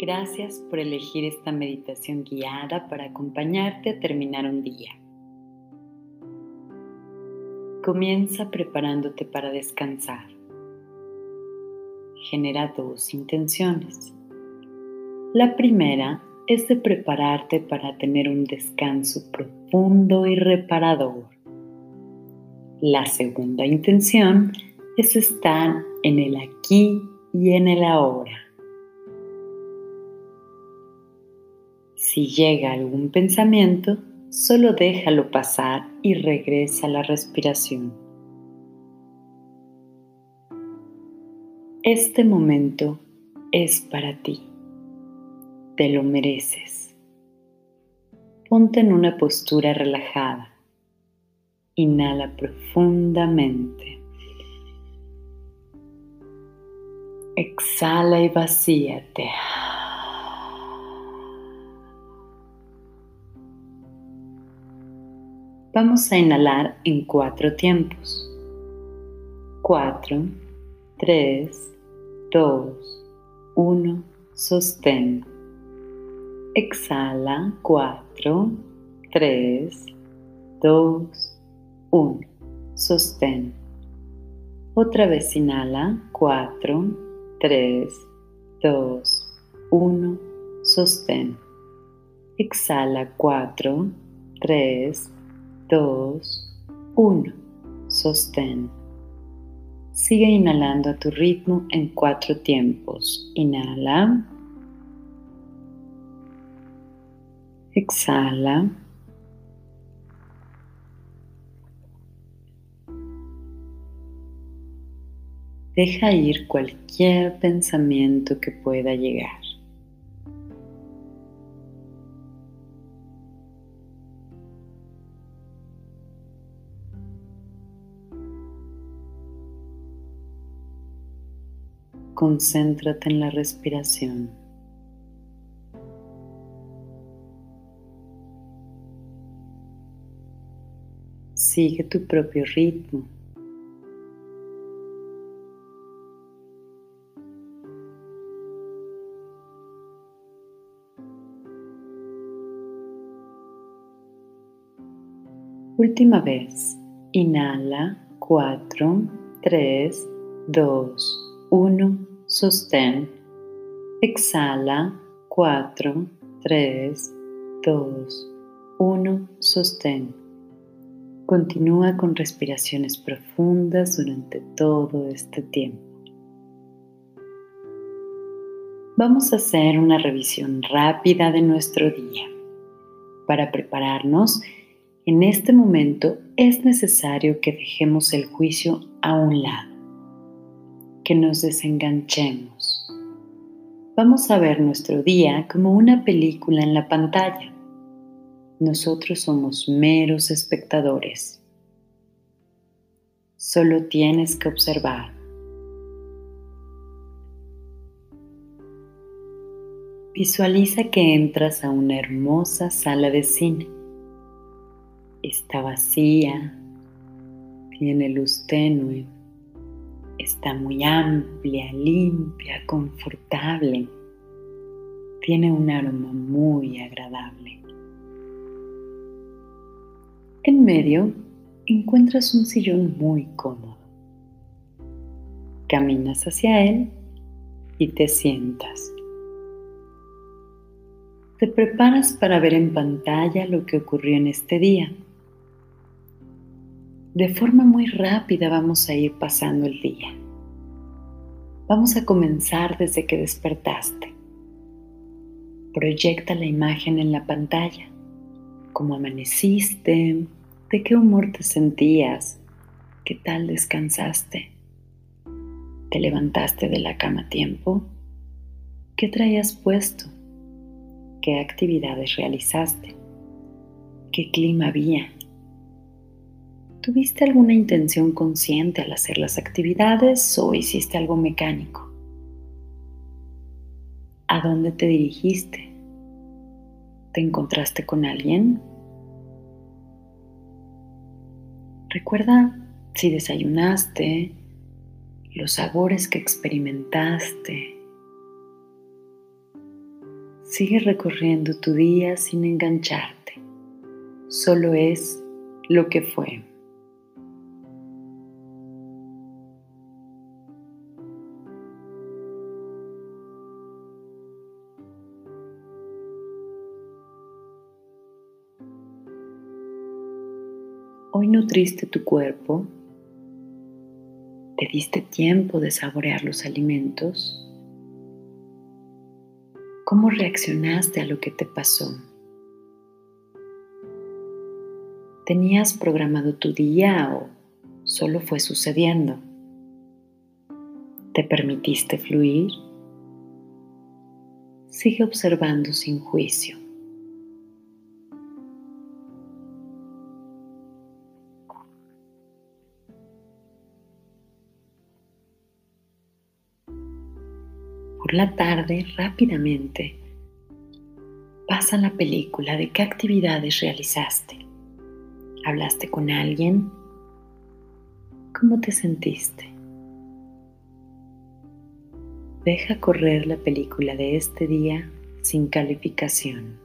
Gracias por elegir esta meditación guiada para acompañarte a terminar un día. Comienza preparándote para descansar. Genera dos intenciones. La primera es de prepararte para tener un descanso profundo y reparador. La segunda intención es estar en el aquí y en el ahora. Si llega algún pensamiento, solo déjalo pasar y regresa a la respiración. Este momento es para ti. Te lo mereces. Ponte en una postura relajada. Inhala profundamente. Exhala y vacíate. Vamos a inhalar en cuatro tiempos. Cuatro, tres, dos, uno, sostén. Exhala, cuatro, tres, dos, uno, sostén. Otra vez inhala, cuatro, tres, dos, uno, sostén. Exhala, cuatro, tres, 2, 1. Sostén. Sigue inhalando a tu ritmo en cuatro tiempos. Inhala. Exhala. Deja ir cualquier pensamiento que pueda llegar. Concéntrate en la respiración. Sigue tu propio ritmo. Última vez. Inhala. 4, 3, 2, 1 sostén, exhala, 4, 3, 2, 1, sostén. Continúa con respiraciones profundas durante todo este tiempo. Vamos a hacer una revisión rápida de nuestro día. Para prepararnos, en este momento es necesario que dejemos el juicio a un lado que nos desenganchemos. Vamos a ver nuestro día como una película en la pantalla. Nosotros somos meros espectadores. Solo tienes que observar. Visualiza que entras a una hermosa sala de cine. Está vacía, tiene luz tenue Está muy amplia, limpia, confortable. Tiene un aroma muy agradable. En medio encuentras un sillón muy cómodo. Caminas hacia él y te sientas. Te preparas para ver en pantalla lo que ocurrió en este día de forma muy rápida vamos a ir pasando el día. Vamos a comenzar desde que despertaste. Proyecta la imagen en la pantalla. ¿Cómo amaneciste? ¿De qué humor te sentías? ¿Qué tal descansaste? ¿Te levantaste de la cama a tiempo? ¿Qué traías puesto? ¿Qué actividades realizaste? ¿Qué clima había? ¿Tuviste alguna intención consciente al hacer las actividades o hiciste algo mecánico? ¿A dónde te dirigiste? ¿Te encontraste con alguien? Recuerda si desayunaste, los sabores que experimentaste. Sigue recorriendo tu día sin engancharte. Solo es lo que fue. Hoy nutriste tu cuerpo, te diste tiempo de saborear los alimentos. ¿Cómo reaccionaste a lo que te pasó? ¿Tenías programado tu día o solo fue sucediendo? ¿Te permitiste fluir? Sigue observando sin juicio. Por la tarde, rápidamente, pasa la película de qué actividades realizaste. ¿Hablaste con alguien? ¿Cómo te sentiste? Deja correr la película de este día sin calificación.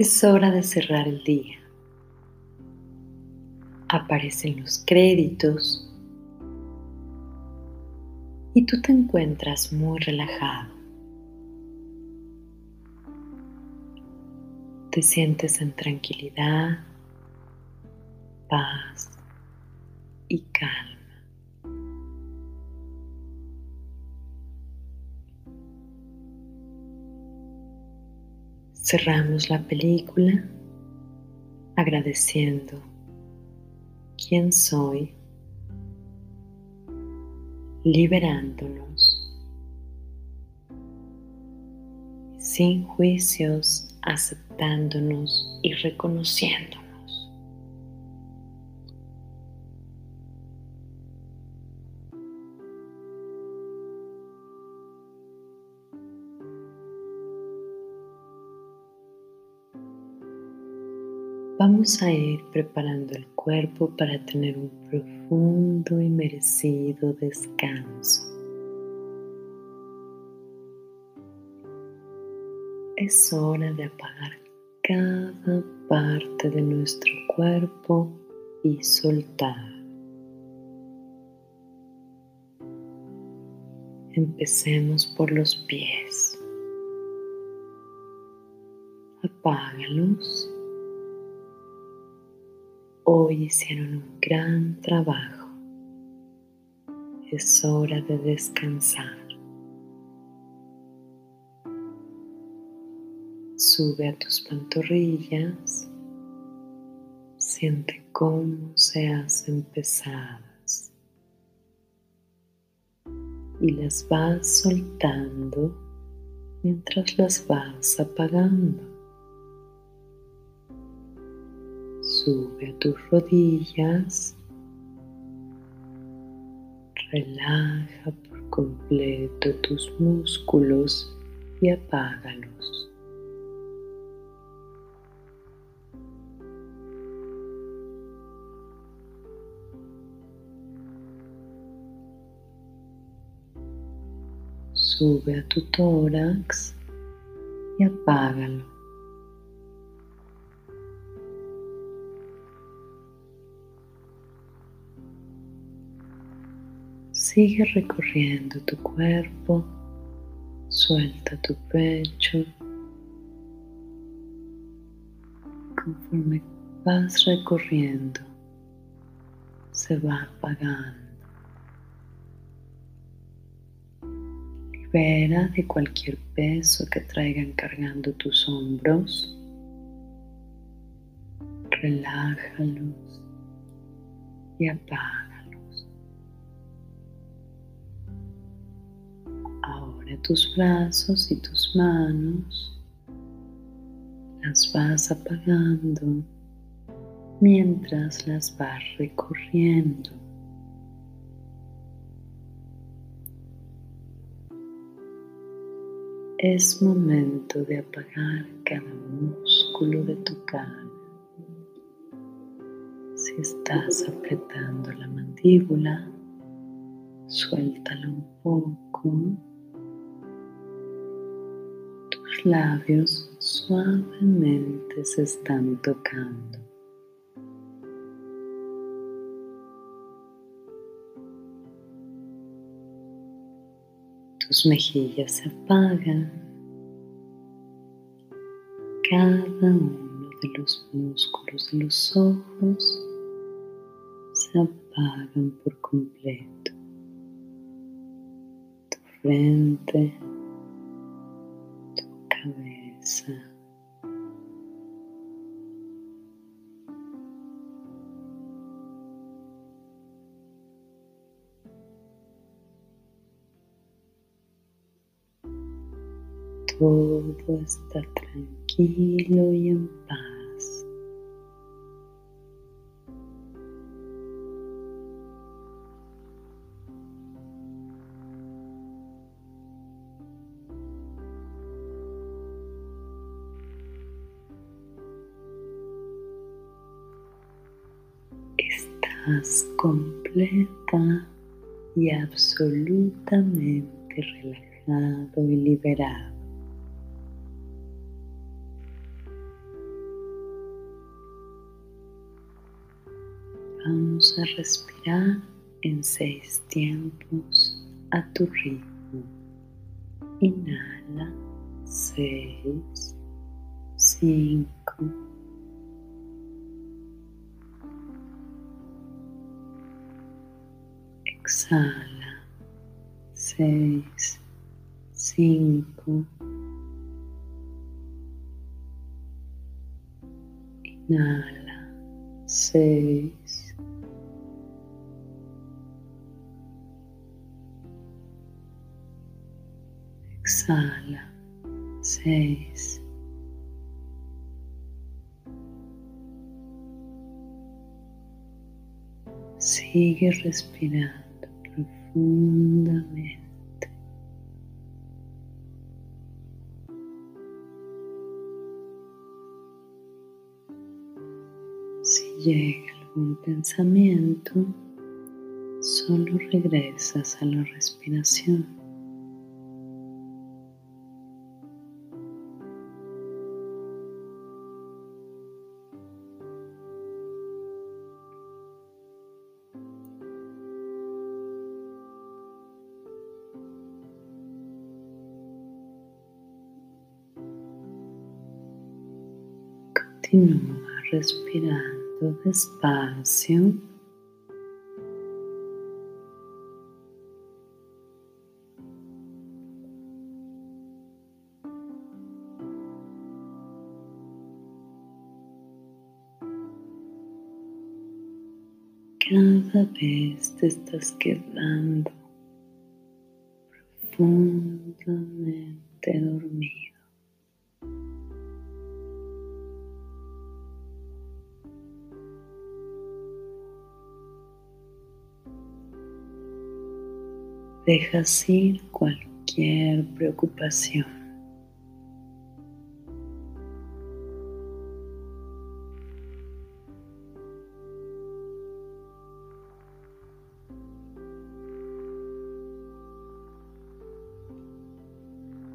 Es hora de cerrar el día. Aparecen los créditos y tú te encuentras muy relajado. Te sientes en tranquilidad, paz y calma. Cerramos la película agradeciendo quién soy, liberándonos, sin juicios, aceptándonos y reconociéndonos. Vamos a ir preparando el cuerpo para tener un profundo y merecido descanso. Es hora de apagar cada parte de nuestro cuerpo y soltar. Empecemos por los pies. Apágalos. Hoy hicieron un gran trabajo. Es hora de descansar. Sube a tus pantorrillas. Siente cómo se hacen pesadas y las vas soltando mientras las vas apagando. Sube a tus rodillas, relaja por completo tus músculos y apágalos. sube a tu tórax y apágalo. Sigue recorriendo tu cuerpo, suelta tu pecho. Conforme vas recorriendo, se va apagando. Libera de cualquier peso que traigan cargando tus hombros. Relájalos y apágalos. Tus brazos y tus manos las vas apagando mientras las vas recorriendo. Es momento de apagar cada músculo de tu cara. Si estás apretando la mandíbula, suéltala un poco. Labios suavemente se están tocando. tus mejillas se apagan, cada uno de los músculos de los ojos se apagan por completo. Tu frente, tu cabeza. todo está tranquilo y en Estás completa y absolutamente relajado y liberado. Vamos a respirar en seis tiempos a tu ritmo. Inhala seis, cinco, exhala seis, cinco, inhala seis. exhala. Seis. Sigue respirando profundamente. llega algún pensamiento, solo regresas a la respiración. Continúa respirando despacio. Cada vez te estás quedando dejas ir cualquier preocupación.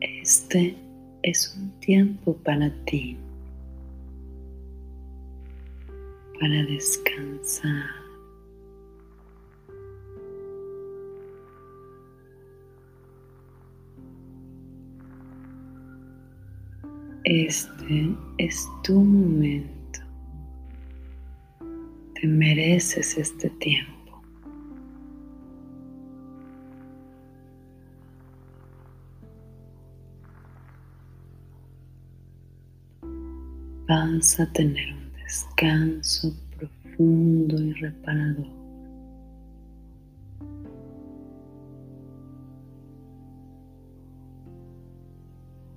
Este es un tiempo para ti, para descansar. Este es tu momento. Te mereces este tiempo. Vas a tener un descanso profundo y reparador.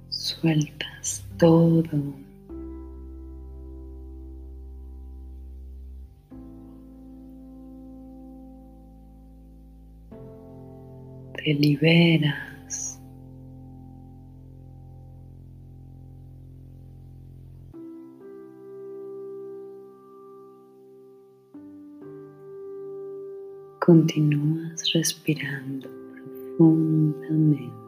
sueltas todo. Te liberas. Continúas respirando profundamente.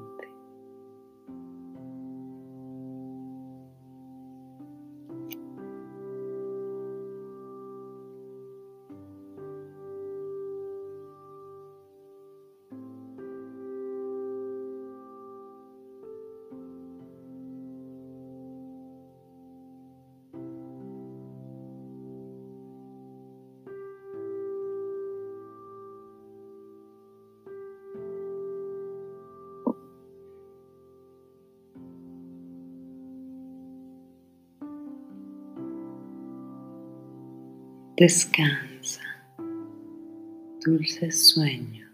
Descansa. Dulces sueños.